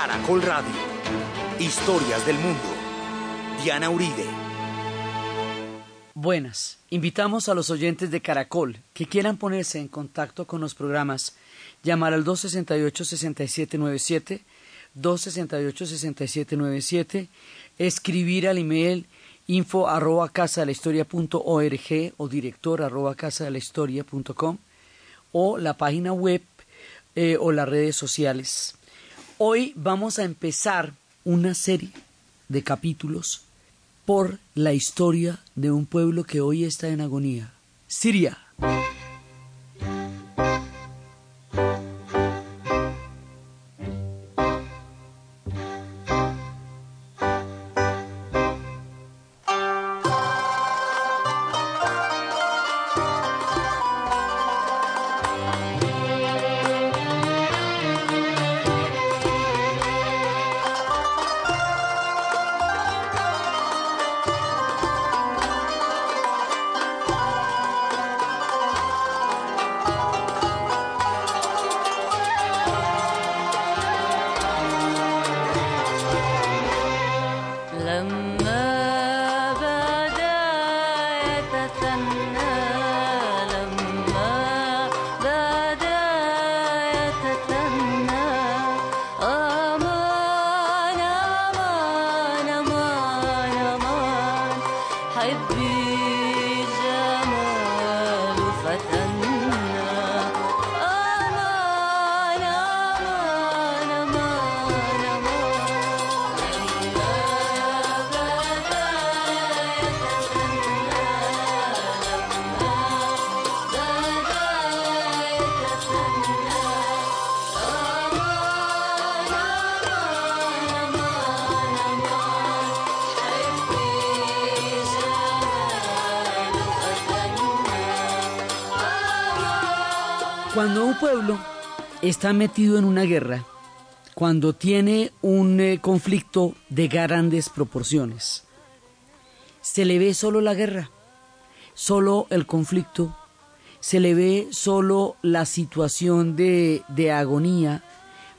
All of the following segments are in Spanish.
Caracol Radio. Historias del mundo. Diana Uribe. Buenas. Invitamos a los oyentes de Caracol que quieran ponerse en contacto con los programas, llamar al 268-6797, 268-6797, escribir al email info arroba casa o director arroba casa o la página web eh, o las redes sociales. Hoy vamos a empezar una serie de capítulos por la historia de un pueblo que hoy está en agonía, Siria. Cuando está metido en una guerra, cuando tiene un eh, conflicto de grandes proporciones, se le ve solo la guerra, solo el conflicto, se le ve solo la situación de, de agonía,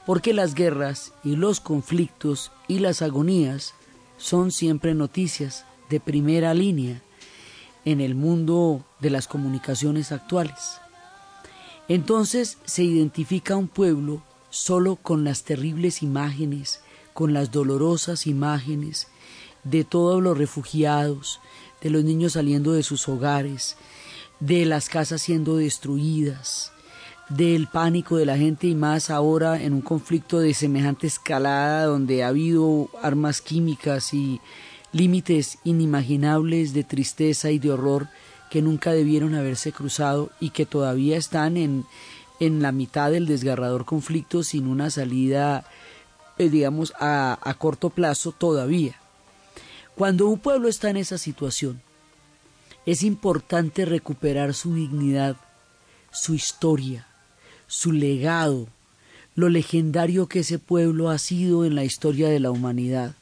porque las guerras y los conflictos y las agonías son siempre noticias de primera línea en el mundo de las comunicaciones actuales. Entonces se identifica un pueblo solo con las terribles imágenes, con las dolorosas imágenes de todos los refugiados, de los niños saliendo de sus hogares, de las casas siendo destruidas, del pánico de la gente y más ahora en un conflicto de semejante escalada donde ha habido armas químicas y límites inimaginables de tristeza y de horror que nunca debieron haberse cruzado y que todavía están en, en la mitad del desgarrador conflicto sin una salida, eh, digamos, a, a corto plazo todavía. Cuando un pueblo está en esa situación, es importante recuperar su dignidad, su historia, su legado, lo legendario que ese pueblo ha sido en la historia de la humanidad.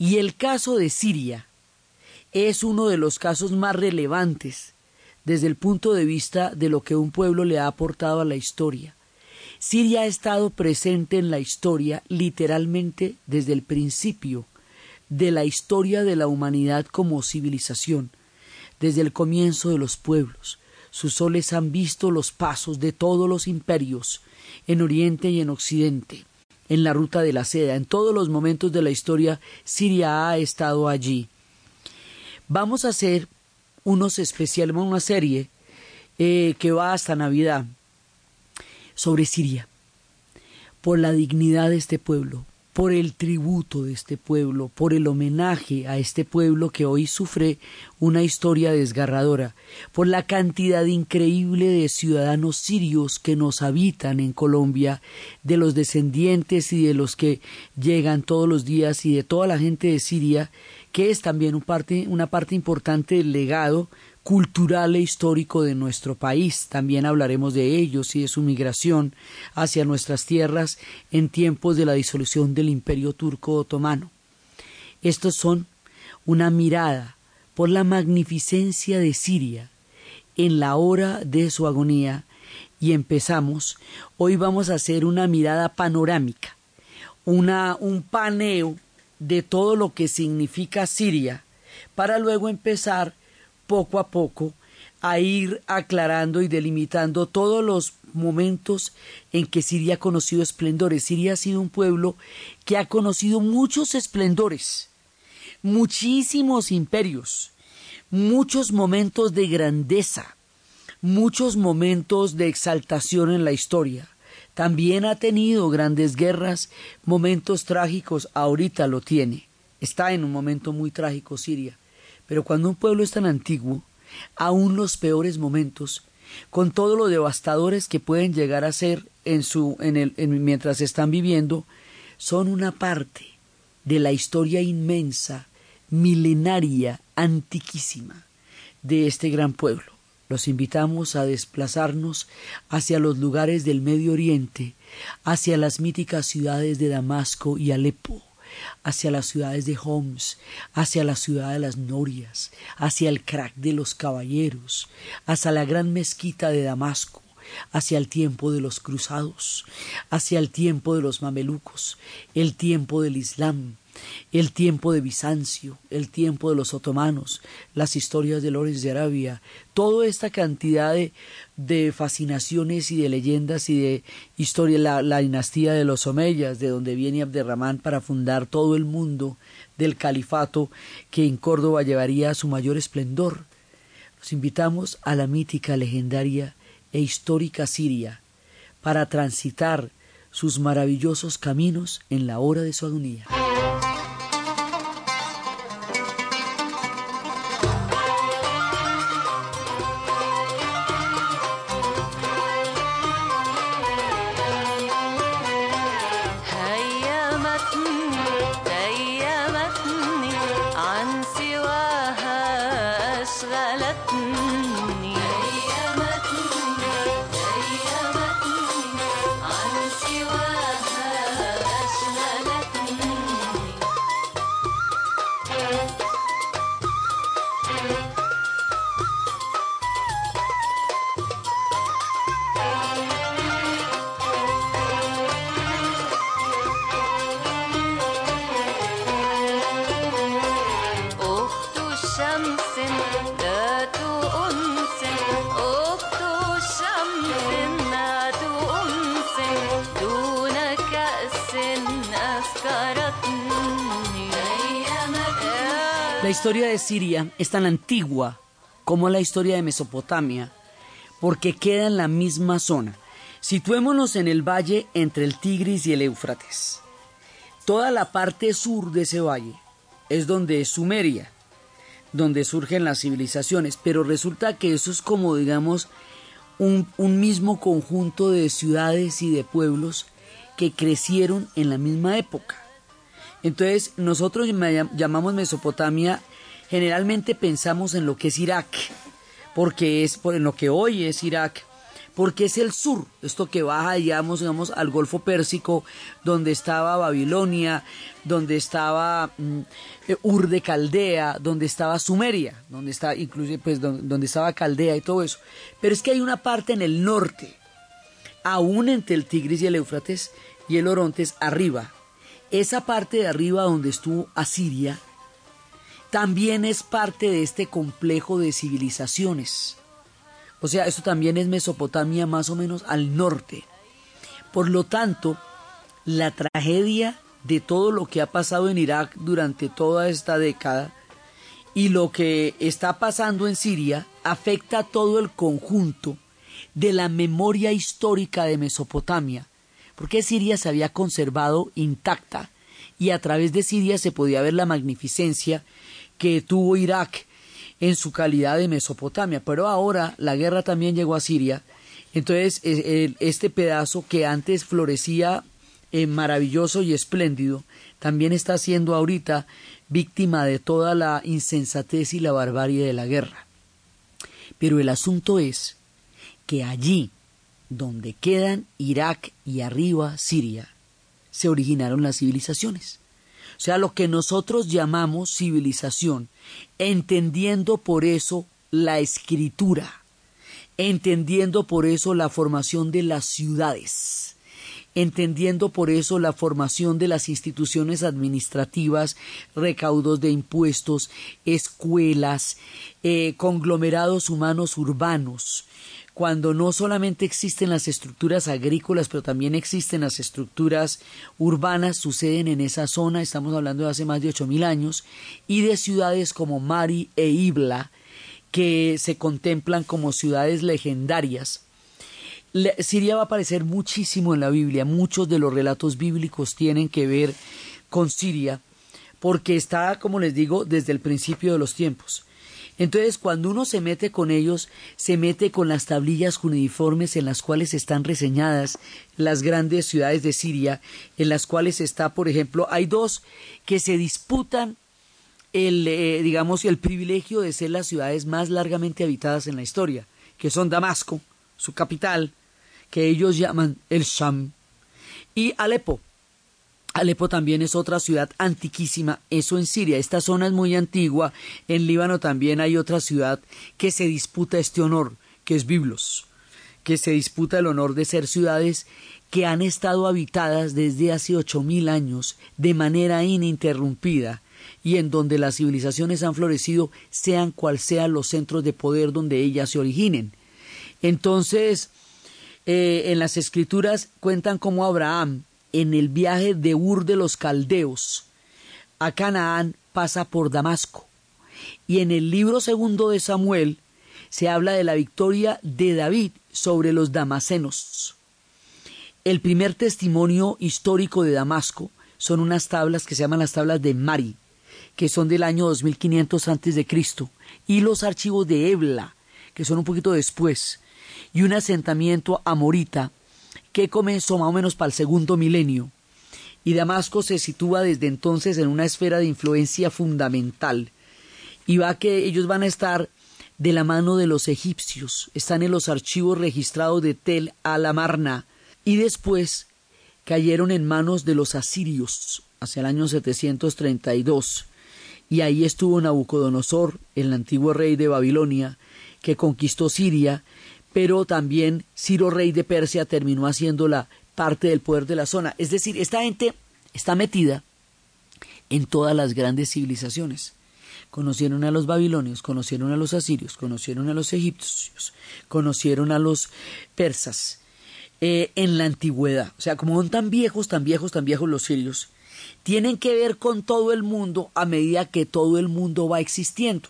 Y el caso de Siria, es uno de los casos más relevantes desde el punto de vista de lo que un pueblo le ha aportado a la historia. Siria ha estado presente en la historia literalmente desde el principio de la historia de la humanidad como civilización, desde el comienzo de los pueblos. Sus soles han visto los pasos de todos los imperios, en Oriente y en Occidente, en la ruta de la seda, en todos los momentos de la historia, Siria ha estado allí. Vamos a hacer unos especiales, una serie eh, que va hasta Navidad sobre Siria, por la dignidad de este pueblo, por el tributo de este pueblo, por el homenaje a este pueblo que hoy sufre una historia desgarradora, por la cantidad increíble de ciudadanos sirios que nos habitan en Colombia, de los descendientes y de los que llegan todos los días y de toda la gente de Siria que es también una parte importante del legado cultural e histórico de nuestro país. También hablaremos de ellos y de su migración hacia nuestras tierras en tiempos de la disolución del Imperio Turco Otomano. Estos son una mirada por la magnificencia de Siria en la hora de su agonía y empezamos. Hoy vamos a hacer una mirada panorámica una, un paneo de todo lo que significa Siria, para luego empezar poco a poco a ir aclarando y delimitando todos los momentos en que Siria ha conocido esplendores. Siria ha sido un pueblo que ha conocido muchos esplendores, muchísimos imperios, muchos momentos de grandeza, muchos momentos de exaltación en la historia. También ha tenido grandes guerras, momentos trágicos, ahorita lo tiene. Está en un momento muy trágico Siria. Pero cuando un pueblo es tan antiguo, aún los peores momentos, con todo lo devastadores que pueden llegar a ser en su, en el, mientras están viviendo, son una parte de la historia inmensa, milenaria, antiquísima de este gran pueblo. Los invitamos a desplazarnos hacia los lugares del Medio Oriente, hacia las míticas ciudades de Damasco y Alepo, hacia las ciudades de Homs, hacia la ciudad de las Norias, hacia el crack de los caballeros, hacia la gran mezquita de Damasco, hacia el tiempo de los cruzados, hacia el tiempo de los mamelucos, el tiempo del Islam, el tiempo de Bizancio, el tiempo de los otomanos, las historias de Lorenz de Arabia, toda esta cantidad de, de fascinaciones y de leyendas y de historia, la, la, dinastía de los Omeyas, de donde viene Abderramán para fundar todo el mundo del califato que en Córdoba llevaría a su mayor esplendor. Los invitamos a la mítica, legendaria e histórica Siria para transitar sus maravillosos caminos en la hora de su agonía. La historia de Siria es tan antigua como la historia de Mesopotamia, porque queda en la misma zona. Situémonos en el valle entre el Tigris y el Éufrates. Toda la parte sur de ese valle es donde es Sumeria, donde surgen las civilizaciones, pero resulta que eso es como, digamos, un, un mismo conjunto de ciudades y de pueblos que crecieron en la misma época. Entonces, nosotros llamamos Mesopotamia, generalmente pensamos en lo que es Irak, porque es en lo que hoy es Irak, porque es el sur, esto que baja, digamos, digamos al Golfo Pérsico, donde estaba Babilonia, donde estaba mm, Ur de Caldea, donde estaba Sumeria, donde está inclusive pues donde, estaba Caldea y todo eso. Pero es que hay una parte en el norte, aún entre el Tigris y el Éufrates y el Orontes, arriba, esa parte de arriba donde estuvo Asiria también es parte de este complejo de civilizaciones. O sea, esto también es Mesopotamia más o menos al norte. Por lo tanto, la tragedia de todo lo que ha pasado en Irak durante toda esta década y lo que está pasando en Siria afecta a todo el conjunto de la memoria histórica de Mesopotamia porque Siria se había conservado intacta y a través de Siria se podía ver la magnificencia que tuvo Irak en su calidad de Mesopotamia. Pero ahora la guerra también llegó a Siria, entonces este pedazo que antes florecía eh, maravilloso y espléndido, también está siendo ahorita víctima de toda la insensatez y la barbarie de la guerra. Pero el asunto es que allí, donde quedan Irak y arriba Siria, se originaron las civilizaciones. O sea, lo que nosotros llamamos civilización, entendiendo por eso la escritura, entendiendo por eso la formación de las ciudades, entendiendo por eso la formación de las instituciones administrativas, recaudos de impuestos, escuelas, eh, conglomerados humanos urbanos, cuando no solamente existen las estructuras agrícolas, pero también existen las estructuras urbanas, suceden en esa zona, estamos hablando de hace más de ocho mil años, y de ciudades como Mari e Ibla, que se contemplan como ciudades legendarias. Siria va a aparecer muchísimo en la Biblia, muchos de los relatos bíblicos tienen que ver con Siria, porque está, como les digo, desde el principio de los tiempos. Entonces, cuando uno se mete con ellos, se mete con las tablillas cuneiformes en las cuales están reseñadas las grandes ciudades de Siria, en las cuales está, por ejemplo, hay dos que se disputan el, eh, digamos, el privilegio de ser las ciudades más largamente habitadas en la historia, que son Damasco, su capital, que ellos llaman el Sham, y Alepo, Alepo también es otra ciudad antiquísima, eso en Siria. Esta zona es muy antigua. En Líbano también hay otra ciudad que se disputa este honor, que es Biblos, que se disputa el honor de ser ciudades que han estado habitadas desde hace ocho mil años de manera ininterrumpida y en donde las civilizaciones han florecido, sean cual sean los centros de poder donde ellas se originen. Entonces, eh, en las escrituras cuentan cómo Abraham, en el viaje de Ur de los Caldeos a Canaán pasa por Damasco. Y en el libro segundo de Samuel se habla de la victoria de David sobre los damasenos. El primer testimonio histórico de Damasco son unas tablas que se llaman las tablas de Mari, que son del año 2500 antes de Cristo, y los archivos de Ebla, que son un poquito después, y un asentamiento amorita que comenzó más o menos para el segundo milenio, y Damasco se sitúa desde entonces en una esfera de influencia fundamental, y va que ellos van a estar de la mano de los egipcios, están en los archivos registrados de Tel Alamarna, y después cayeron en manos de los asirios hacia el año 732, y ahí estuvo Nabucodonosor, el antiguo rey de Babilonia, que conquistó Siria pero también Ciro, rey de Persia, terminó haciéndola parte del poder de la zona. Es decir, esta gente está metida en todas las grandes civilizaciones. Conocieron a los babilonios, conocieron a los asirios, conocieron a los egipcios, conocieron a los persas eh, en la antigüedad. O sea, como son tan viejos, tan viejos, tan viejos los sirios, tienen que ver con todo el mundo a medida que todo el mundo va existiendo.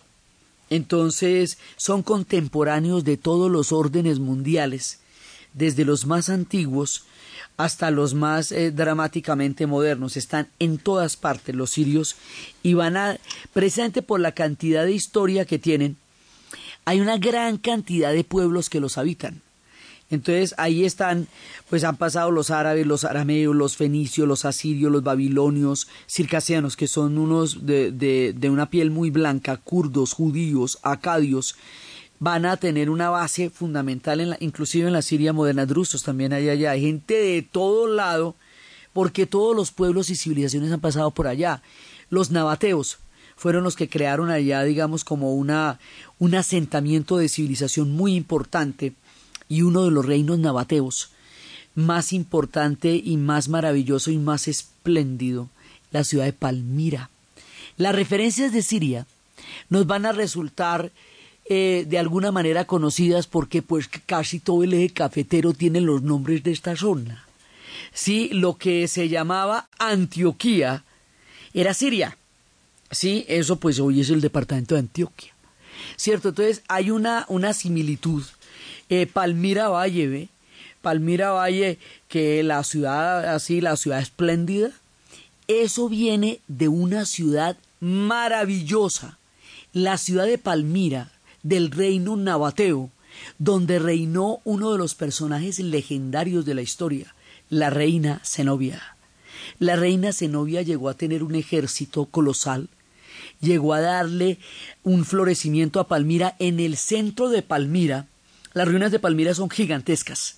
Entonces son contemporáneos de todos los órdenes mundiales, desde los más antiguos hasta los más eh, dramáticamente modernos. Están en todas partes los sirios y van a, presente por la cantidad de historia que tienen, hay una gran cantidad de pueblos que los habitan. Entonces ahí están, pues han pasado los árabes, los arameos, los fenicios, los asirios, los babilonios, circasianos, que son unos de, de, una piel muy blanca, kurdos, judíos, acadios, van a tener una base fundamental, en la, inclusive en la Siria moderna, drusos también hay allá, hay gente de todo lado, porque todos los pueblos y civilizaciones han pasado por allá. Los nabateos fueron los que crearon allá, digamos, como una, un asentamiento de civilización muy importante, y uno de los reinos nabateos más importante y más maravilloso y más espléndido, la ciudad de Palmira. Las referencias de Siria nos van a resultar eh, de alguna manera conocidas porque pues casi todo el eje cafetero tiene los nombres de esta zona. Sí, lo que se llamaba Antioquía era Siria. Sí, eso pues hoy es el departamento de Antioquia. ¿Cierto? Entonces hay una, una similitud eh, Palmira Valle, Palmira Valle, que la ciudad así, la ciudad espléndida, eso viene de una ciudad maravillosa, la ciudad de Palmira, del reino nabateo, donde reinó uno de los personajes legendarios de la historia, la reina Zenobia. La reina Zenobia llegó a tener un ejército colosal, llegó a darle un florecimiento a Palmira en el centro de Palmira, las ruinas de Palmira son gigantescas,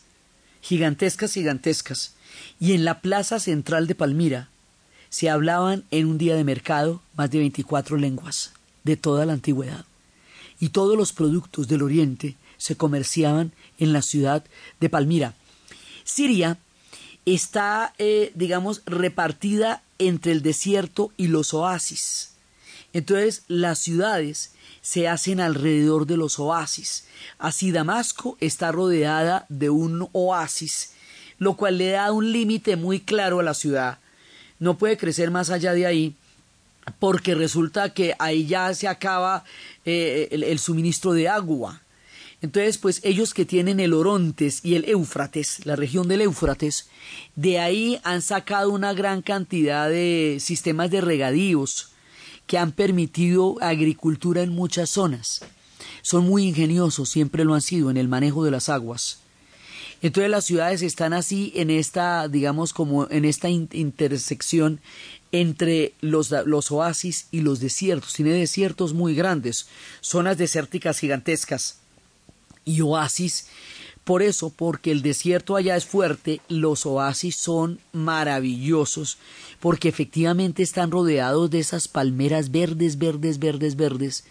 gigantescas, gigantescas. Y en la plaza central de Palmira se hablaban en un día de mercado más de 24 lenguas de toda la antigüedad. Y todos los productos del Oriente se comerciaban en la ciudad de Palmira. Siria está, eh, digamos, repartida entre el desierto y los oasis. Entonces las ciudades se hacen alrededor de los oasis. Así Damasco está rodeada de un oasis, lo cual le da un límite muy claro a la ciudad. No puede crecer más allá de ahí porque resulta que ahí ya se acaba eh, el, suministro de agua. Entonces, pues ellos que tienen el Orontes y el Éufrates, la región del Éufrates, de ahí han sacado una gran cantidad de sistemas de regadíos que han permitido agricultura en muchas zonas. Son muy ingeniosos, siempre lo han sido, en el manejo de las aguas. Entonces las ciudades están así en esta, digamos, como en esta intersección entre los, los, oasis y los desiertos. Tiene desiertos muy grandes, zonas desérticas gigantescas y oasis. Por eso, porque el desierto allá es fuerte, los oasis son maravillosos, porque efectivamente están rodeados de esas palmeras verdes, verdes, verdes, verdes,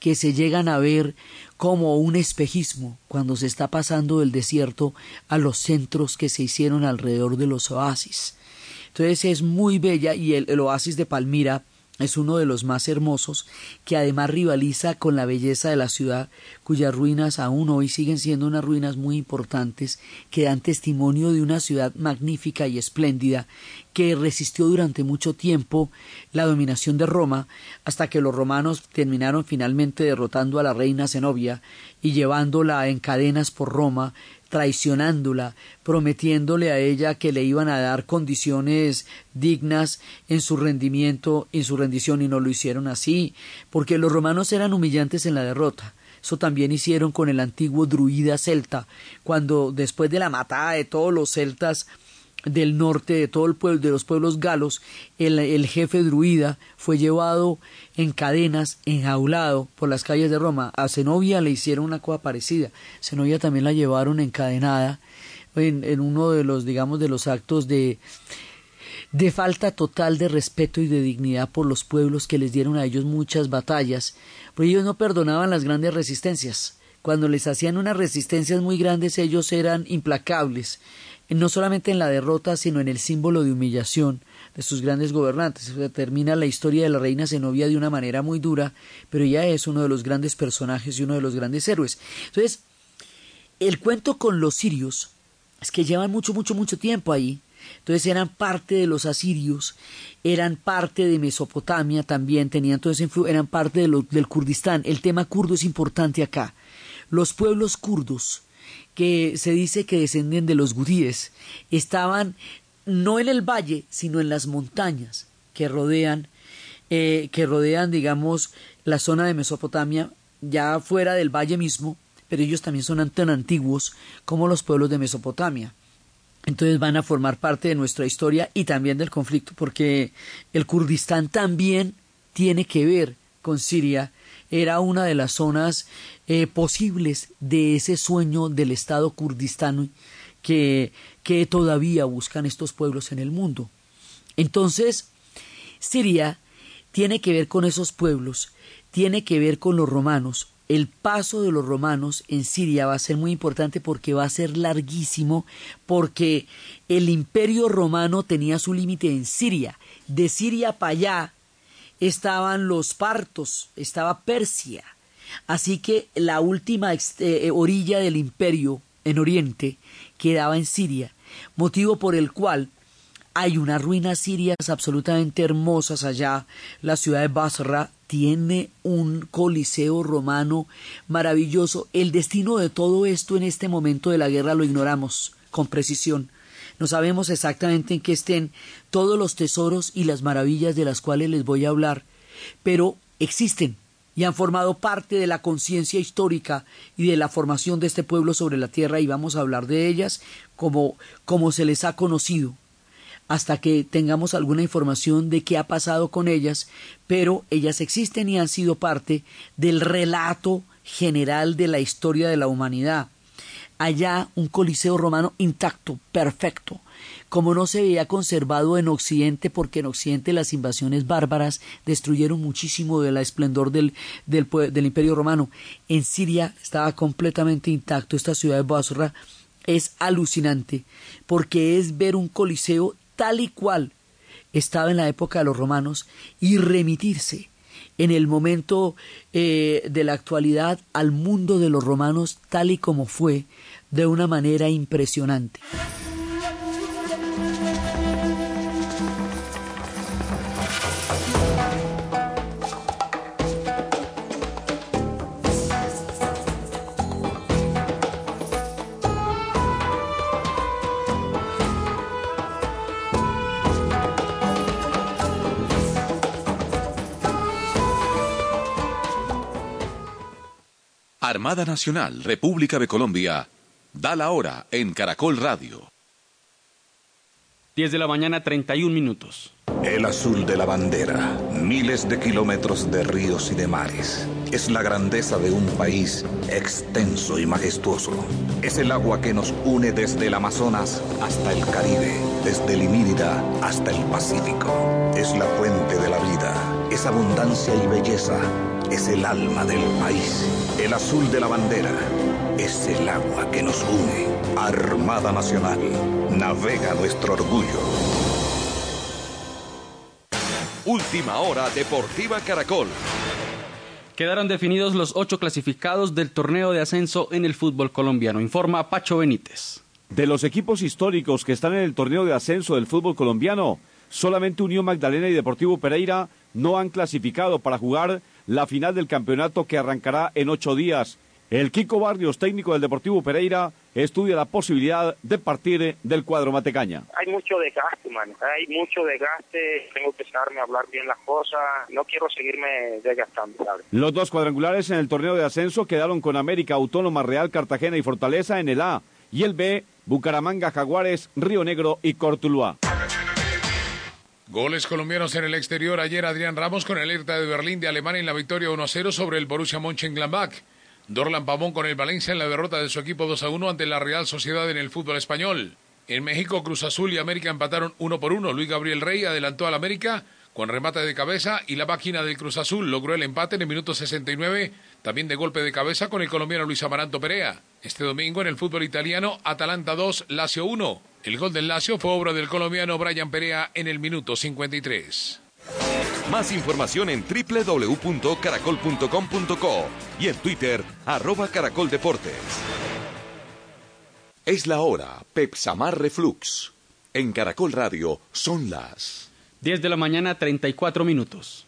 que se llegan a ver como un espejismo cuando se está pasando del desierto a los centros que se hicieron alrededor de los oasis. Entonces es muy bella y el, oasis de Palmira es uno de los más hermosos, que además rivaliza con la belleza de la ciudad, cuyas ruinas aún hoy siguen siendo unas ruinas muy importantes, que dan testimonio de una ciudad magnífica y espléndida, que resistió durante mucho tiempo la dominación de Roma, hasta que los romanos terminaron finalmente derrotando a la reina Zenobia y llevándola en cadenas por Roma traicionándola, prometiéndole a ella que le iban a dar condiciones dignas en su rendimiento, en su rendición, y no lo hicieron así, porque los romanos eran humillantes en la derrota. Eso también hicieron con el antiguo druida celta, cuando después de la matada de todos los celtas del norte, de todo el pueblo, de los pueblos galos, el, jefe druida fue llevado en cadenas, enjaulado por las calles de Roma. A Zenobia le hicieron una cosa parecida. Zenobia también la llevaron encadenada en, en uno de los, digamos, de los actos de, de falta total de respeto y de dignidad por los pueblos que les dieron a ellos muchas batallas, pues ellos no perdonaban las grandes resistencias. Cuando les hacían unas resistencias muy grandes ellos eran implacables no solamente en la derrota, sino en el símbolo de humillación de sus grandes gobernantes. termina la historia de la reina Zenobia de una manera muy dura, pero ella es uno de los grandes personajes y uno de los grandes héroes. Entonces, el cuento con los sirios es que llevan mucho, mucho, mucho tiempo ahí. Entonces eran parte de los asirios, eran parte de Mesopotamia también, tenían todo ese eran parte del Kurdistán. El tema kurdo es importante acá. Los pueblos kurdos, que se dice que descenden de los gudíes, estaban no en el valle, sino en las montañas que rodean, eh, que rodean, digamos, la zona de Mesopotamia, ya fuera del valle mismo, pero ellos también son tan antiguos como los pueblos de Mesopotamia. Entonces van a formar parte de nuestra historia y también del conflicto, porque el Kurdistán también tiene que ver con Siria era una de las zonas eh, posibles de ese sueño del Estado kurdistano que, que todavía buscan estos pueblos en el mundo. Entonces, Siria tiene que ver con esos pueblos, tiene que ver con los romanos. El paso de los romanos en Siria va a ser muy importante porque va a ser larguísimo, porque el imperio romano tenía su límite en Siria. De Siria para allá estaban los partos, estaba Persia. Así que la última eh, eh, orilla del imperio en Oriente quedaba en Siria, motivo por el cual hay unas ruinas sirias absolutamente hermosas allá. La ciudad de Basra tiene un coliseo romano maravilloso. El destino de todo esto en este momento de la guerra lo ignoramos con precisión. No sabemos exactamente en qué estén todos los tesoros y las maravillas de las cuales les voy a hablar, pero existen y han formado parte de la conciencia histórica y de la formación de este pueblo sobre la tierra y vamos a hablar de ellas como, como se les ha conocido hasta que tengamos alguna información de qué ha pasado con ellas, pero ellas existen y han sido parte del relato general de la historia de la humanidad. Allá un coliseo romano intacto, perfecto, como no se veía conservado en Occidente, porque en Occidente las invasiones bárbaras destruyeron muchísimo del esplendor del, del, Imperio Romano. En Siria estaba completamente intacto esta ciudad de Basra, es alucinante porque es ver un coliseo tal y cual estaba en la época de los romanos y remitirse en el momento eh, de la actualidad al mundo de los romanos tal y como fue de una manera impresionante. Armada Nacional, República de Colombia, da la hora en Caracol Radio. 10 de la mañana, 31 minutos. El azul de la bandera, miles de kilómetros de ríos y de mares. Es la grandeza de un país extenso y majestuoso. Es el agua que nos une desde el Amazonas hasta el Caribe, desde el Inírida hasta el Pacífico. Es la fuente de la vida, es abundancia y belleza es el alma del país. El azul de la bandera es el agua que nos une. Armada Nacional, navega nuestro orgullo. Última hora Deportiva Caracol. Quedaron definidos los ocho clasificados del torneo de ascenso en el fútbol colombiano, informa Pacho Benítez. De los equipos históricos que están en el torneo de ascenso del fútbol colombiano, solamente Unión Magdalena y Deportivo Pereira no han clasificado para jugar la final del campeonato que arrancará en ocho días. El Kiko Barrios, técnico del Deportivo Pereira, estudia la posibilidad de partir del cuadro Matecaña. Hay mucho desgaste, man. Hay mucho desgaste. Tengo que saberme hablar bien las cosas. No quiero seguirme desgastando. Los dos cuadrangulares en el torneo de ascenso quedaron con América Autónoma Real Cartagena y Fortaleza en el A y el B, Bucaramanga Jaguares, Río Negro y Cortuluá. Goles colombianos en el exterior. Ayer Adrián Ramos con el Hertha de Berlín de Alemania en la victoria 1 0 sobre el Borussia Mönchengladbach. Dorlan Pavón con el Valencia en la derrota de su equipo 2 1 ante la Real Sociedad en el fútbol español. En México, Cruz Azul y América empataron 1 por 1. Luis Gabriel Rey adelantó al América con remate de cabeza y la máquina del Cruz Azul logró el empate en el minuto 69, también de golpe de cabeza con el colombiano Luis Amaranto Perea. Este domingo en el fútbol italiano, Atalanta 2, Lazio 1. El gol del Lazio fue obra del colombiano Brian Perea en el minuto 53. Más información en www.caracol.com.co y en Twitter, arroba caracoldeportes. Es la hora, Pepsamar Reflux. En Caracol Radio son las 10 de la mañana, 34 minutos.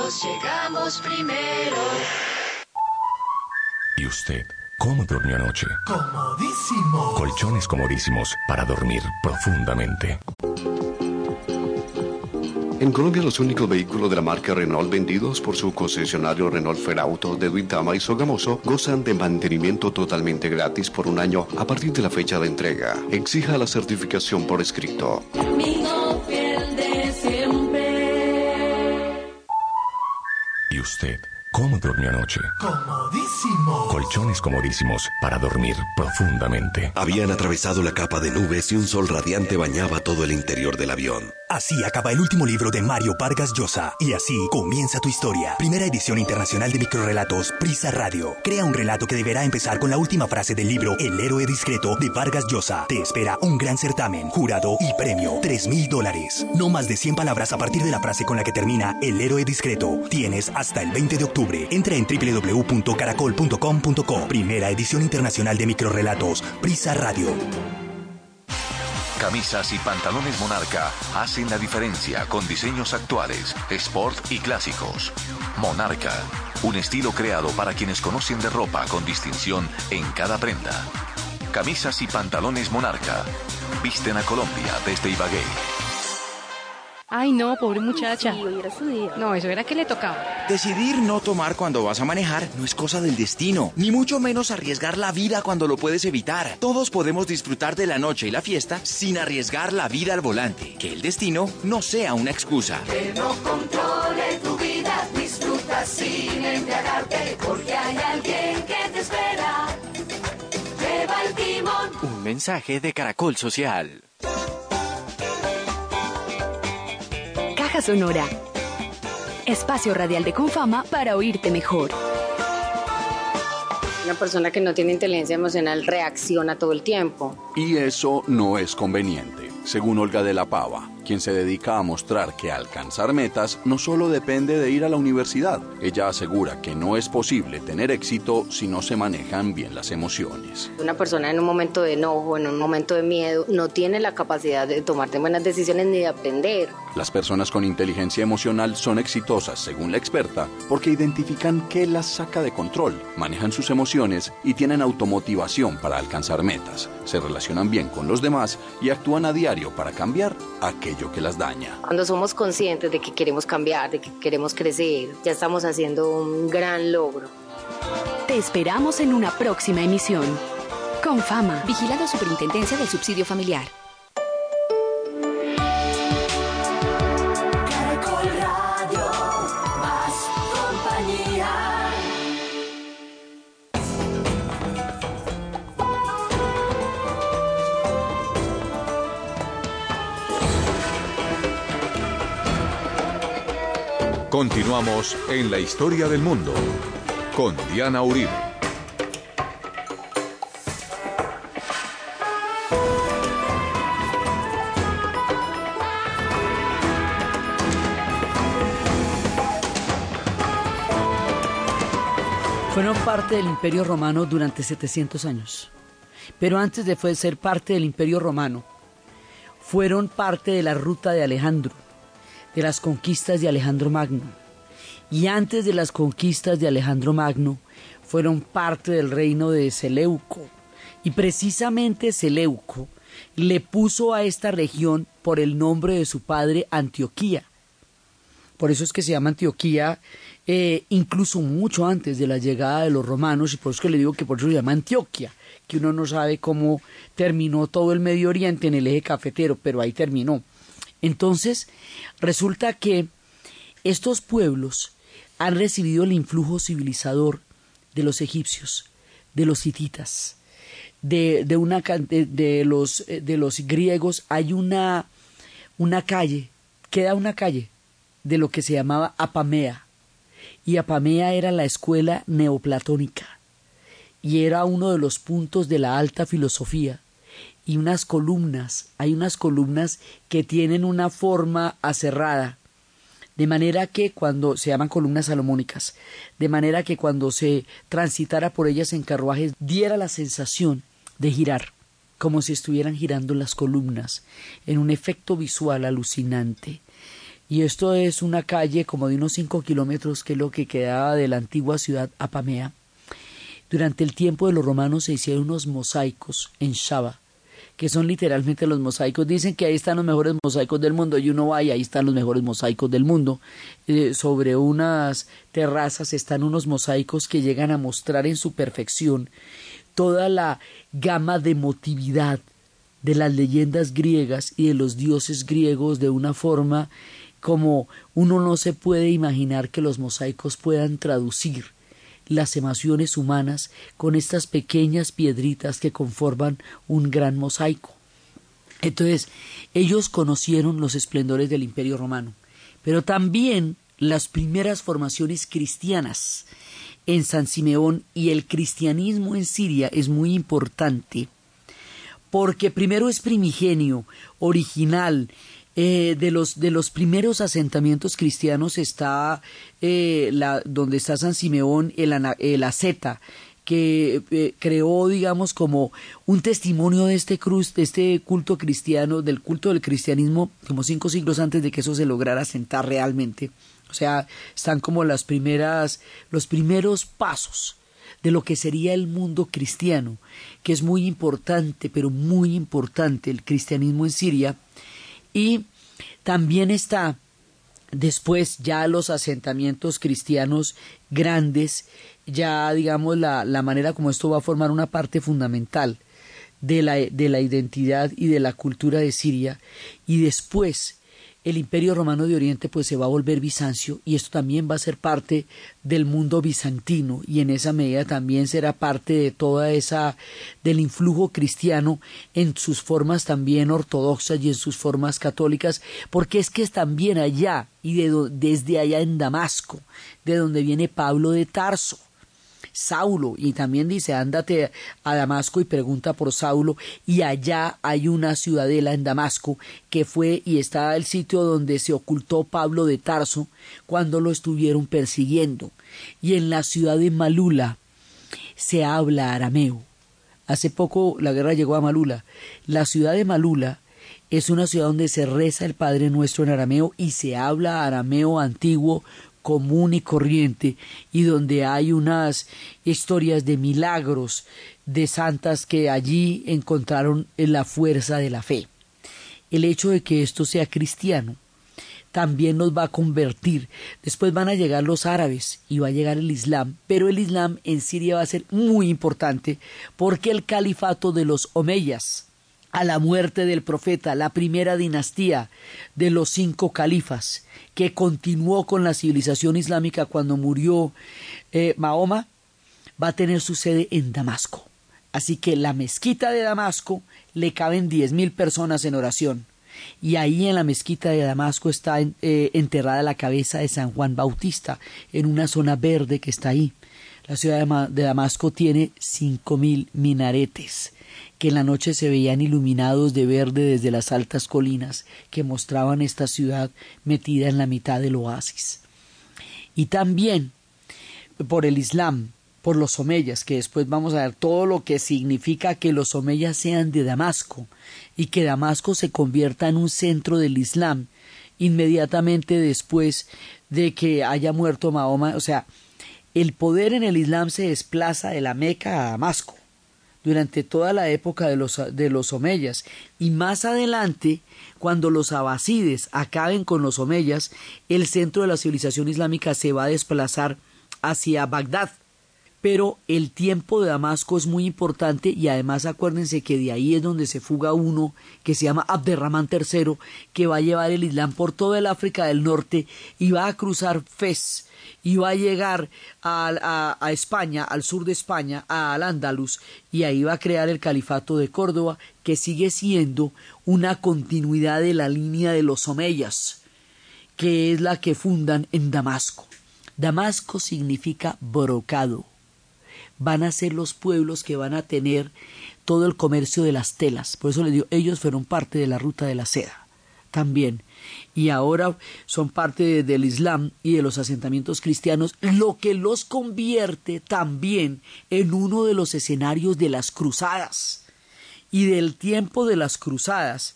llegamos primero. ¿Y usted cómo durmió anoche? Comodísimo. Colchones comodísimos para dormir profundamente. En Colombia, los únicos vehículos de la marca Renault vendidos por su concesionario Renault Ferauto de Duitama y Sogamoso gozan de mantenimiento totalmente gratis por un año a partir de la fecha de entrega. Exija la certificación por escrito. Amigo usted cómo durmió anoche? Comodísimo. Colchones comodísimos para dormir profundamente. Habían atravesado la capa de nubes y un sol radiante bañaba todo el interior del avión. Así acaba el último libro de Mario Vargas Llosa. Y así comienza tu historia. Primera edición internacional de microrelatos Prisa Radio. Crea un relato que deberá empezar con la última frase del libro El héroe discreto de Vargas Llosa. Te espera un gran certamen, jurado y premio. 3 mil dólares. No más de 100 palabras a partir de la frase con la que termina El héroe discreto. Tienes hasta el 20 de octubre. Entra en www.caracol.com.co. Primera edición internacional de microrelatos Prisa Radio. Camisas y pantalones Monarca hacen la diferencia con diseños actuales, sport y clásicos. Monarca, un estilo creado para quienes conocen de ropa con distinción en cada prenda. Camisas y pantalones Monarca visten a Colombia desde Ibagué. Ay, no, pobre muchacha. No, eso era que le tocaba. Decidir no tomar cuando vas a manejar no es cosa del destino, ni mucho menos arriesgar la vida cuando lo puedes evitar. Todos podemos disfrutar de la noche y la fiesta sin arriesgar la vida al volante. Que el destino no sea una excusa. Que no controle tu vida, disfruta sin embriagarte, porque hay alguien que te espera. Lleva el timón. Un mensaje de Caracol Social. Sonora. Espacio radial de Confama para oírte mejor. Una persona que no tiene inteligencia emocional reacciona todo el tiempo. Y eso no es conveniente, según Olga de la Pava, quien se dedica a mostrar que alcanzar metas no solo depende de ir a la universidad. Ella asegura que no es posible tener éxito si no se manejan bien las emociones. Una persona en un momento de enojo, en un momento de miedo, no tiene la capacidad de tomar buenas decisiones ni de aprender. Las personas con inteligencia emocional son exitosas, según la experta, porque identifican qué las saca de control, manejan sus emociones y tienen automotivación para alcanzar metas, se relacionan bien con los demás y actúan a diario para cambiar aquello que las daña. Cuando somos conscientes de que queremos cambiar, de que queremos crecer, ya estamos haciendo un gran logro. Te esperamos en una próxima emisión. Con fama. Vigilado Superintendencia del Subsidio Familiar. Continuamos en la historia del mundo con Diana Uribe. Fueron parte del Imperio Romano durante 700 años. Pero antes de ser parte del Imperio Romano, fueron parte de la ruta de Alejandro, de las conquistas de Alejandro Magno. Y antes de las conquistas de Alejandro Magno, fueron parte del reino de Seleuco. Y precisamente Seleuco le puso a esta región por el nombre de su padre Antioquía. Por eso es que se llama Antioquía, eh, incluso mucho antes de la llegada de los romanos, y por eso es que le digo que por eso se llama Antioquia, que uno no sabe cómo terminó todo el Medio Oriente en el eje cafetero, pero ahí terminó. Entonces, resulta que estos pueblos han recibido el influjo civilizador de los egipcios, de los hititas, de, de de, los eh, los griegos hay una una calle, queda una calle de lo que se llamaba Apamea. Y Apamea era la escuela neoplatónica y era uno de los puntos de la alta filosofía. Y unas columnas, hay unas columnas que tienen una forma aserrada, de manera que cuando se llaman columnas salomónicas, de manera que cuando se transitara por ellas en carruajes diera la sensación de girar, como si estuvieran girando las columnas, en un efecto visual alucinante. Y esto es una calle como de unos 5 kilómetros, que es lo que quedaba de la antigua ciudad Apamea. Durante el tiempo de los romanos se hicieron unos mosaicos en Shaba, que son literalmente los mosaicos. Dicen que ahí están los mejores mosaicos del mundo, y uno va y ahí están los mejores mosaicos del mundo. Eh, sobre unas terrazas están unos mosaicos que llegan a mostrar en su perfección toda la gama de emotividad de las leyendas griegas y de los dioses griegos de una forma como uno no se puede imaginar que los mosaicos puedan traducir las emociones humanas con estas pequeñas piedritas que conforman un gran mosaico. Entonces, ellos conocieron los esplendores del Imperio Romano, pero también las primeras formaciones cristianas en San Simeón y el cristianismo en Siria es muy importante porque primero es primigenio, original, eh, de, los, de los primeros asentamientos cristianos está eh, la, donde está San Simeón, el, el Aceta, que eh, creó, digamos, como un testimonio de este, cruz, de este culto cristiano, del culto del cristianismo, como cinco siglos antes de que eso se lograra asentar realmente. O sea, están como las primeras, los primeros pasos de lo que sería el mundo cristiano, que es muy importante, pero muy importante, el cristianismo en Siria, y también está después ya los asentamientos cristianos grandes, ya digamos la, la manera como esto va a formar una parte fundamental de la, de la identidad y de la cultura de Siria, y después el imperio romano de Oriente pues se va a volver Bizancio y esto también va a ser parte del mundo bizantino y en esa medida también será parte de toda esa del influjo cristiano en sus formas también ortodoxas y en sus formas católicas porque es que es también allá y de, desde allá en Damasco de donde viene Pablo de Tarso Saulo y también dice ándate a Damasco y pregunta por Saulo y allá hay una ciudadela en Damasco que fue y está el sitio donde se ocultó Pablo de Tarso cuando lo estuvieron persiguiendo y en la ciudad de Malula se habla arameo. Hace poco la guerra llegó a Malula. La ciudad de Malula es una ciudad donde se reza el Padre Nuestro en arameo y se habla arameo antiguo común y corriente y donde hay unas historias de milagros de santas que allí encontraron la fuerza de la fe. El hecho de que esto sea cristiano también nos va a convertir. Después van a llegar los árabes y va a llegar el Islam, pero el Islam en Siria va a ser muy importante porque el califato de los Omeyas, a la muerte del profeta, la primera dinastía de los cinco califas, que continuó con la civilización islámica cuando murió eh, Mahoma, va a tener su sede en Damasco. Así que la mezquita de Damasco le caben diez mil personas en oración. Y ahí en la mezquita de Damasco está eh, enterrada la cabeza de San Juan Bautista, en una zona verde que está ahí. La ciudad de, de Damasco tiene cinco mil minaretes que en la noche se veían iluminados de verde desde las altas colinas que mostraban esta ciudad metida en la mitad del oasis. Y también por el Islam, por los omeyas, que después vamos a ver todo lo que significa que los omeyas sean de Damasco y que Damasco se convierta en un centro del Islam inmediatamente después de que haya muerto Mahoma, o sea, el poder en el Islam se desplaza de la Meca a Damasco durante toda la época de los, de los omeyas. Y más adelante cuando los abasides acaben con los omeyas el centro de la civilización islámica se va a desplazar hacia Bagdad. Pero el tiempo de Damasco es muy importante y además acuérdense que de ahí es donde se fuga uno que se llama Abderramán III que va a llevar el Islam por toda el África del Norte y va a cruzar Fez y va a llegar a, a, España, al sur de España, a Al-Ándalus, y ahí va a crear el califato de Córdoba, que sigue siendo una continuidad de la línea de los Omeyas, que es la que fundan en Damasco. Damasco significa brocado. Van a ser los pueblos que van a tener todo el comercio de las telas. Por eso les digo, ellos fueron parte de la ruta de la seda también y ahora son parte del Islam y de los asentamientos cristianos, lo que los convierte también en uno de los escenarios de las cruzadas. Y del tiempo de las cruzadas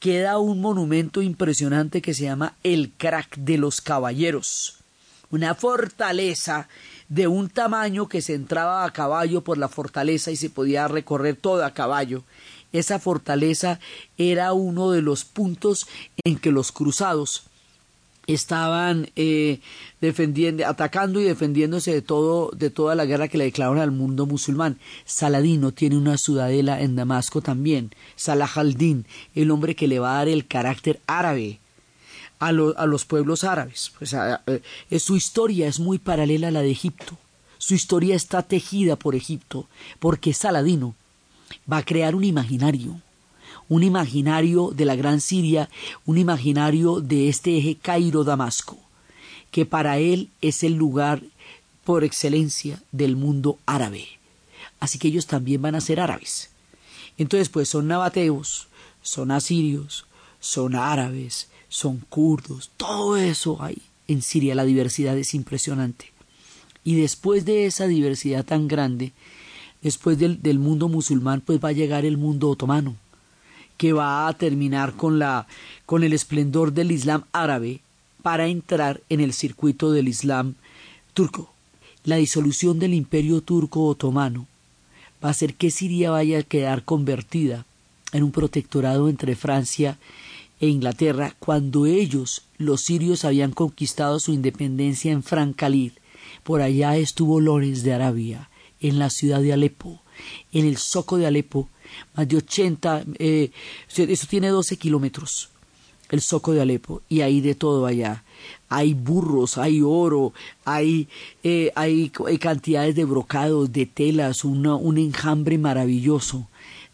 queda un monumento impresionante que se llama el Crack de los Caballeros, una fortaleza de un tamaño que se entraba a caballo por la fortaleza y se podía recorrer todo a caballo esa fortaleza era uno de los puntos en que los cruzados estaban eh, atacando y defendiéndose de todo, de toda la guerra que le declararon al mundo musulmán. Saladino tiene una ciudadela en Damasco también. Salah al-Din, el hombre que le va a dar el carácter árabe a, a los pueblos árabes. Pues, eh, su historia es muy paralela a la de Egipto. Su historia está tejida por Egipto, porque Saladino va a crear un imaginario, un imaginario de la Gran Siria, un imaginario de este eje Cairo-Damasco, que para él es el lugar por excelencia del mundo árabe. Así que ellos también van a ser árabes. Entonces, pues son nabateos, son asirios, son árabes, son kurdos, todo eso hay en Siria, la diversidad es impresionante. Y después de esa diversidad tan grande, después del, mundo musulmán, pues va a llegar el mundo otomano, que va a terminar con, la, con el esplendor del Islam árabe para entrar en el circuito del Islam turco. La disolución del imperio turco otomano va a hacer que Siria vaya a quedar convertida en un protectorado entre Francia e Inglaterra cuando ellos, los sirios, habían conquistado su independencia en Francalid. Por allá estuvo Lorenz de Arabia, en la ciudad de Alepo, en el Soco de Alepo, más de 80, eh, eso tiene 12 kilómetros, el Soco de Alepo, y hay de todo allá. Hay burros, hay oro, hay, eh, hay, hay, cantidades de brocados, de telas, un enjambre maravilloso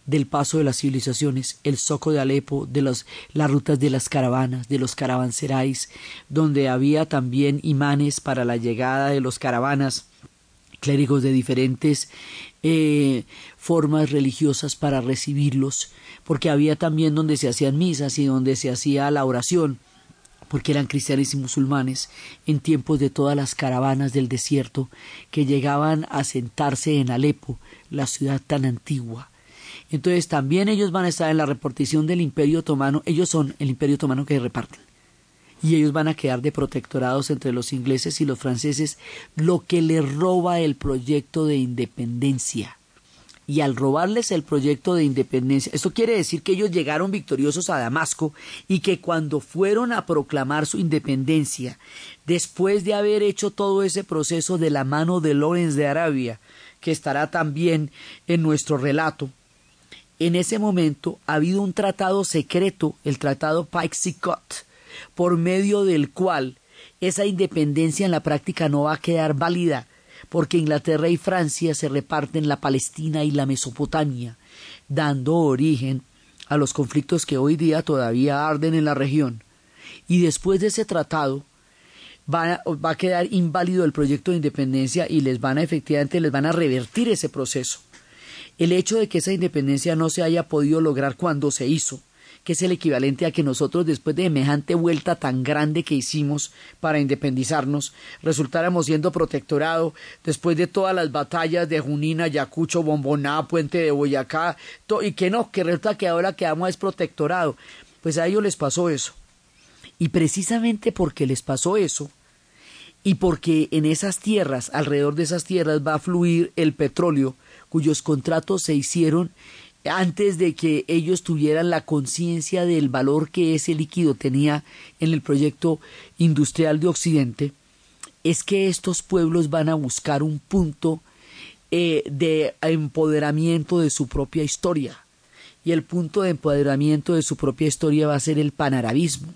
del paso de las civilizaciones, el Soco de Alepo, de las, las rutas de las caravanas, de los caravanserais, donde había también imanes para la llegada de los caravanas, clérigos de diferentes eh, formas religiosas para recibirlos, porque había también donde se hacían misas y donde se hacía la oración, porque eran cristianos y musulmanes en tiempos de todas las caravanas del desierto que llegaban a sentarse en Alepo, la ciudad tan antigua. Entonces también ellos van a estar en la repartición del Imperio Otomano, ellos son el Imperio Otomano que reparten. Y ellos van a quedar de protectorados entre los ingleses y los franceses, lo que les roba el proyecto de independencia. Y al robarles el proyecto de independencia, esto quiere decir que ellos llegaron victoriosos a Damasco y que cuando fueron a proclamar su independencia, después de haber hecho todo ese proceso de la mano de Lorenz de Arabia, que estará también en nuestro relato, en ese momento ha habido un tratado secreto, el tratado Pikes-Cot, por medio del cual esa independencia en la práctica no va a quedar válida, porque Inglaterra y Francia se reparten la Palestina y la Mesopotamia, dando origen a los conflictos que hoy día todavía arden en la región. Y después de ese tratado va, va a quedar inválido el proyecto de independencia y les van a efectivamente les van a revertir ese proceso el hecho de que esa independencia no se haya podido lograr cuando se hizo, que es el equivalente a que nosotros después de semejante vuelta tan grande que hicimos para independizarnos, resultáramos siendo protectorado después de todas las batallas de Junín, Ayacucho, Bomboná, Puente de Boyacá, y que no, que resulta que ahora quedamos es protectorado. Pues a ellos les pasó eso. Y precisamente porque les pasó eso, y porque en esas tierras, alrededor de esas tierras, va a fluir el petróleo, cuyos contratos se hicieron antes de que ellos tuvieran la conciencia del valor que ese líquido tenía en el proyecto industrial de Occidente, es que estos pueblos van a buscar un punto eh, de empoderamiento de su propia historia. Y el punto de empoderamiento de su propia historia va a ser el panarabismo.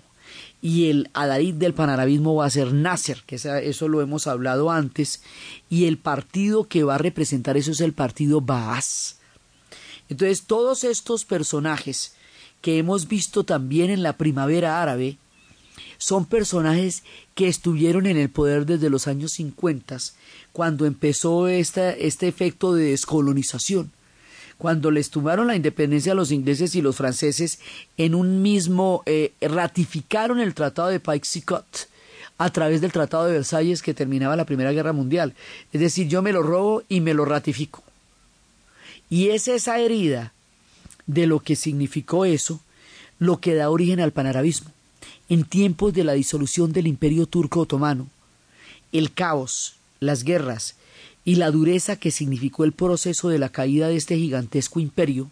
Y el adalid del panarabismo va a ser Nasser, que eso lo hemos hablado antes, y el partido que va a representar eso es el partido Baas. Entonces todos estos personajes que hemos visto también en la primavera árabe son personajes que estuvieron en el poder desde los años 50, cuando empezó este efecto de descolonización, cuando les tomaron la independencia a los ingleses y los franceses en un mismo, eh, ratificaron el Tratado de Paix-Cot a través del Tratado de Versalles que terminaba la Primera Guerra Mundial. Es decir, yo me lo robo y me lo ratifico. Y es esa herida de lo que significó eso lo que da origen al panarabismo. En tiempos de la disolución del Imperio Turco Otomano, el caos, las guerras y la dureza que significó el proceso de la caída de este gigantesco imperio,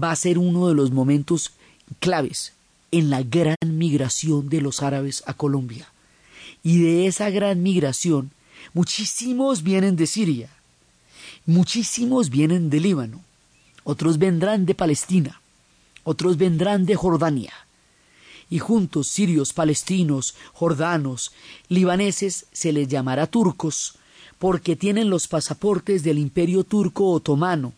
va a ser uno de los momentos claves en la gran migración de los árabes a Colombia. Y de esa gran migración, muchísimos vienen de Siria, muchísimos vienen de Líbano, otros vendrán de Palestina, otros vendrán de Jordania. Y juntos sirios, palestinos, jordanos, libaneses se les llamará turcos, porque tienen los pasaportes del imperio turco otomano,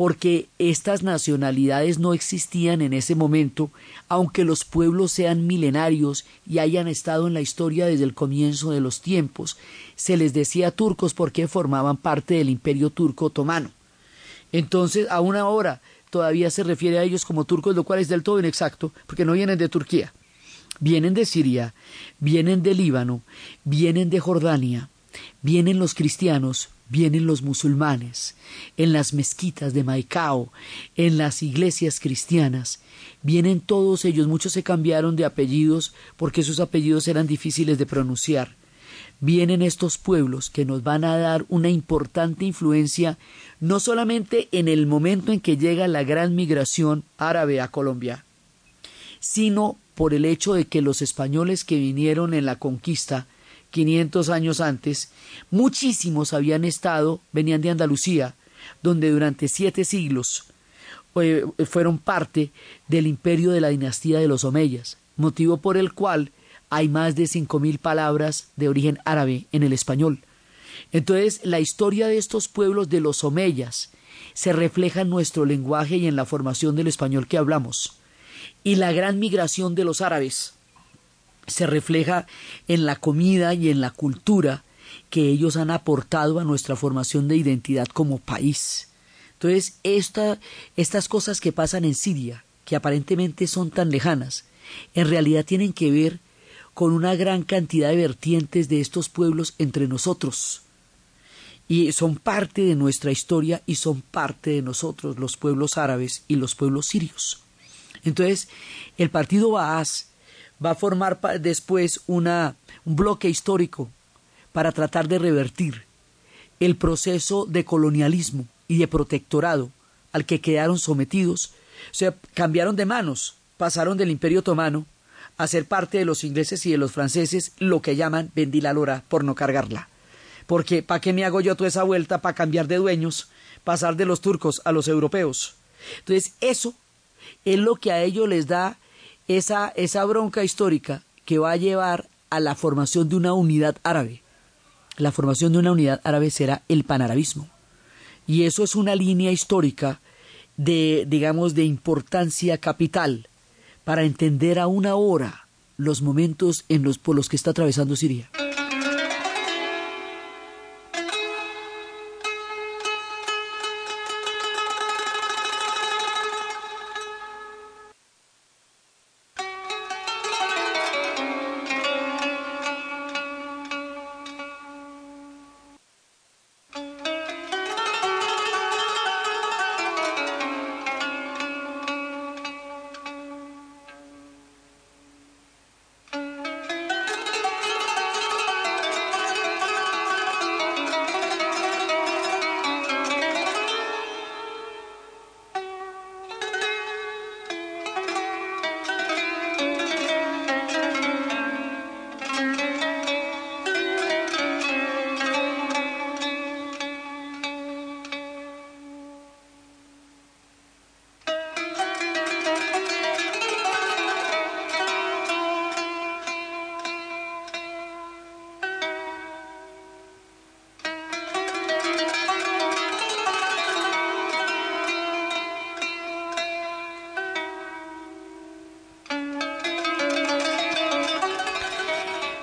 porque estas nacionalidades no existían en ese momento, aunque los pueblos sean milenarios y hayan estado en la historia desde el comienzo de los tiempos. Se les decía turcos porque formaban parte del imperio turco otomano. Entonces, a una hora todavía se refiere a ellos como turcos, lo cual es del todo inexacto, porque no vienen de Turquía. Vienen de Siria, vienen de Líbano, vienen de Jordania, vienen los cristianos, vienen los musulmanes, en las mezquitas de Maicao, en las iglesias cristianas, vienen todos ellos, muchos se cambiaron de apellidos porque sus apellidos eran difíciles de pronunciar. Vienen estos pueblos que nos van a dar una importante influencia no solamente en el momento en que llega la gran migración árabe a Colombia, sino por el hecho de que los españoles que vinieron en la conquista 500 años antes, muchísimos habían estado, venían de Andalucía, donde durante siete siglos eh, fueron parte del imperio de la dinastía de los Omeyas, motivo por el cual hay más de cinco mil palabras de origen árabe en el español. Entonces, la historia de estos pueblos de los Omeyas se refleja en nuestro lenguaje y en la formación del español que hablamos. Y la gran migración de los árabes se refleja en la comida y en la cultura que ellos han aportado a nuestra formación de identidad como país. Entonces, estas cosas que pasan en Siria, que aparentemente son tan lejanas, en realidad tienen que ver con una gran cantidad de vertientes de estos pueblos entre nosotros. Y son parte de nuestra historia y son parte de nosotros, los pueblos árabes y los pueblos sirios. Entonces, el partido Baas va a formar después un bloque histórico para tratar de revertir el proceso de colonialismo y de protectorado al que quedaron sometidos. O sea, cambiaron de manos, pasaron del imperio otomano a ser parte de los ingleses y de los franceses, lo que llaman vendí la lora por no cargarla. Porque ¿para qué me hago yo toda esa vuelta para cambiar de dueños, pasar de los turcos a los europeos? Entonces, eso es lo que a ellos les da esa, esa bronca histórica que va a llevar a la formación de una unidad árabe. La formación de una unidad árabe será el panarabismo. Y eso es una línea histórica de, digamos, de importancia capital para entender a una hora los momentos en los, por los que está atravesando Siria.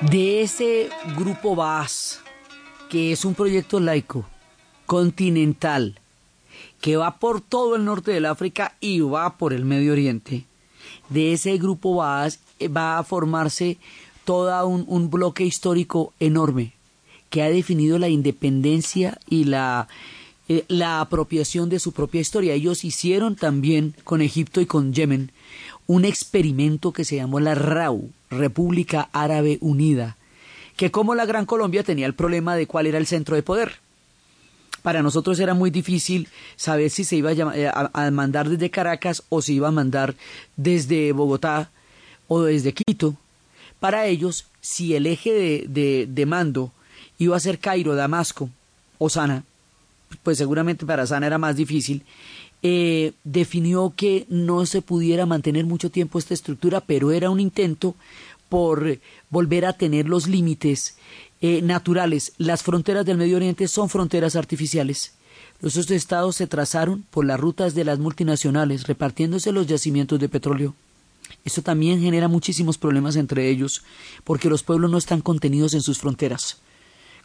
De ese grupo VAS, que es un proyecto laico, continental, que va por todo el norte del África y va por el Medio Oriente, de ese grupo VAS eh, va a formarse todo un, bloque histórico enorme que ha definido la independencia y la, eh, la apropiación de su propia historia. Ellos hicieron también con Egipto y con Yemen un experimento que se llamó la RAU, República Árabe Unida, que como la Gran Colombia tenía el problema de cuál era el centro de poder. Para nosotros era muy difícil saber si se iba eh, a, mandar desde Caracas o si iba a mandar desde Bogotá o desde Quito. Para ellos, si el eje de, de mando iba a ser Cairo, Damasco o Sana, pues seguramente para Sana era más difícil, eh, definió que no se pudiera mantener mucho tiempo esta estructura, pero era un intento por volver a tener los límites eh, naturales. Las fronteras del Medio Oriente son fronteras artificiales, Los estados se trazaron por las rutas de las multinacionales, repartiéndose los yacimientos de petróleo. Esto también genera muchísimos problemas entre ellos, porque los pueblos no están contenidos en sus fronteras,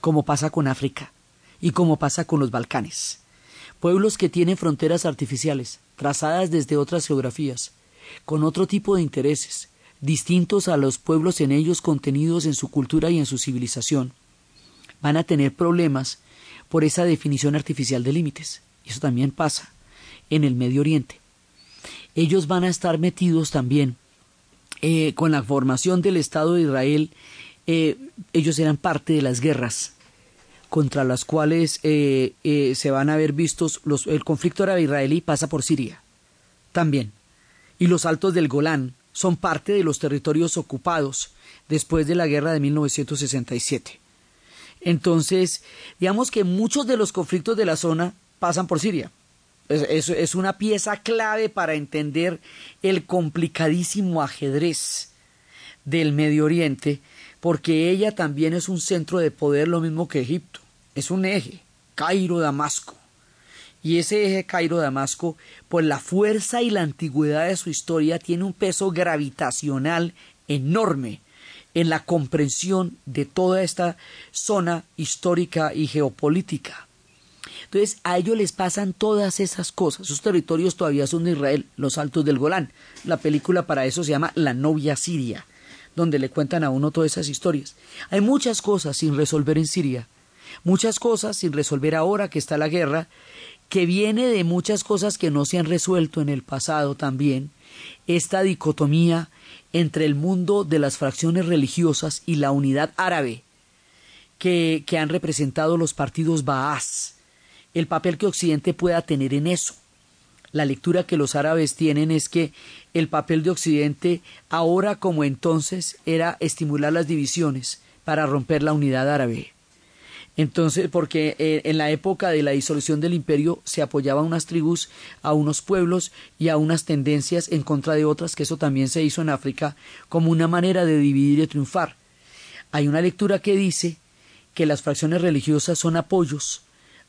como pasa con África y como pasa con los Balcanes. Pueblos que tienen fronteras artificiales, trazadas desde otras geografías, con otro tipo de intereses, distintos a los pueblos en ellos contenidos en su cultura y en su civilización, van a tener problemas por esa definición artificial de límites. Eso también pasa en el Medio Oriente. Ellos van a estar metidos también eh, con la formación del Estado de Israel. Eh, ellos eran parte de las guerras contra las cuales eh, se van a ver vistos los, el conflicto árabe-israelí pasa por Siria también y los altos del Golán son parte de los territorios ocupados después de la guerra de 1967. Entonces, digamos que muchos de los conflictos de la zona pasan por Siria. Es, es, una pieza clave para entender el complicadísimo ajedrez del Medio Oriente, porque ella también es un centro de poder lo mismo que Egipto. Es un eje, Cairo-Damasco. Y ese eje Cairo-Damasco, por la fuerza y la antigüedad de su historia, tiene un peso gravitacional enorme en la comprensión de toda esta zona histórica y geopolítica. Entonces a ellos les pasan todas esas cosas. Sus territorios todavía son de Israel, los altos del Golán. La película para eso se llama La novia siria, donde le cuentan a uno todas esas historias. Hay muchas cosas sin resolver en Siria, muchas cosas sin resolver ahora que está la guerra, que viene de muchas cosas que no se han resuelto en el pasado también. Esta dicotomía entre el mundo de las fracciones religiosas y la unidad árabe que, que han representado los partidos Baas, el papel que Occidente pueda tener en eso. La lectura que los árabes tienen es que el papel de Occidente, ahora como entonces, era estimular las divisiones para romper la unidad árabe. Entonces, porque eh, en la época de la disolución del imperio se apoyaba unas tribus, a unos pueblos y a unas tendencias en contra de otras, que eso también se hizo en África, como una manera de dividir y triunfar. Hay una lectura que dice que las fracciones religiosas son apoyos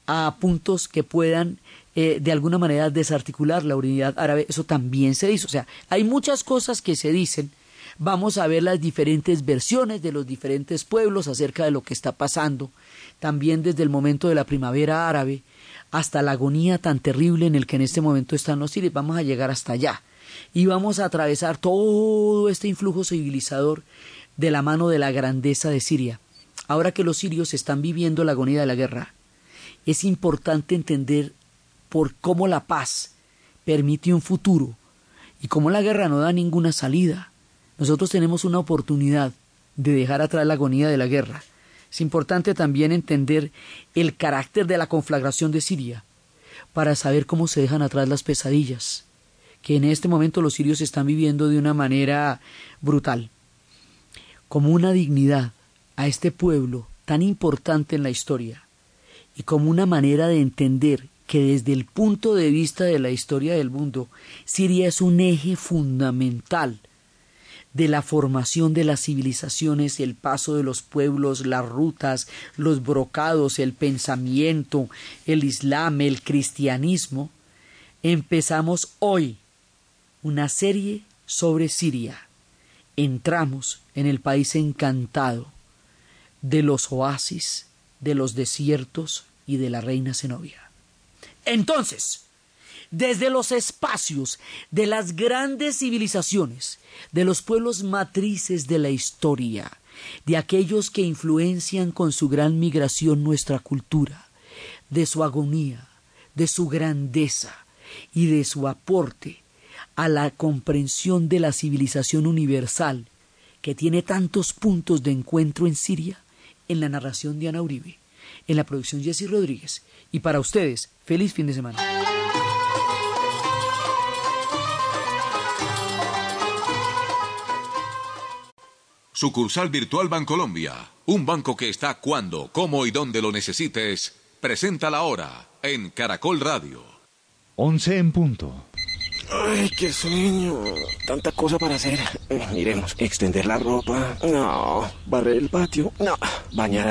a puntos que puedan eh, de alguna manera desarticular la unidad árabe. Eso también se dice. O sea, hay muchas cosas que se dicen vamos a ver las diferentes versiones de los diferentes pueblos acerca de lo que está pasando, también desde el momento de la primavera árabe hasta la agonía tan terrible en el que en este momento están los sirios. Vamos a llegar hasta allá y vamos a atravesar todo este influjo civilizador de la mano de la grandeza de Siria. Ahora que los sirios están viviendo la agonía de la guerra, es importante entender por cómo la paz permite un futuro y cómo la guerra no da ninguna salida nosotros tenemos una oportunidad de dejar atrás la agonía de la guerra. Es importante también entender el carácter de la conflagración de Siria para saber cómo se dejan atrás las pesadillas que en este momento los sirios están viviendo de una manera brutal. Como una dignidad a este pueblo tan importante en la historia y como una manera de entender que desde el punto de vista de la historia del mundo, Siria es un eje fundamental de la formación de las civilizaciones, el paso de los pueblos, las rutas, los brocados, el pensamiento, el islam, el cristianismo, empezamos hoy una serie sobre Siria. Entramos en el país encantado de los oasis, de los desiertos y de la reina Zenobia. Entonces, desde los espacios de las grandes civilizaciones, de los pueblos matrices de la historia, de aquellos que influencian con su gran migración nuestra cultura, de su agonía, de su grandeza y de su aporte a la comprensión de la civilización universal que tiene tantos puntos de encuentro en Siria, en la narración de Ana Uribe, en la producción Jessy Rodríguez. Y para ustedes, feliz fin de semana. Sucursal Virtual Bancolombia, un banco que está cuando, cómo y dónde lo necesites, presenta la hora en Caracol Radio. 11 en punto. Ay, qué sueño. Tanta cosa para hacer. Miremos, extender la ropa. No. Barrer el patio. No. Bañar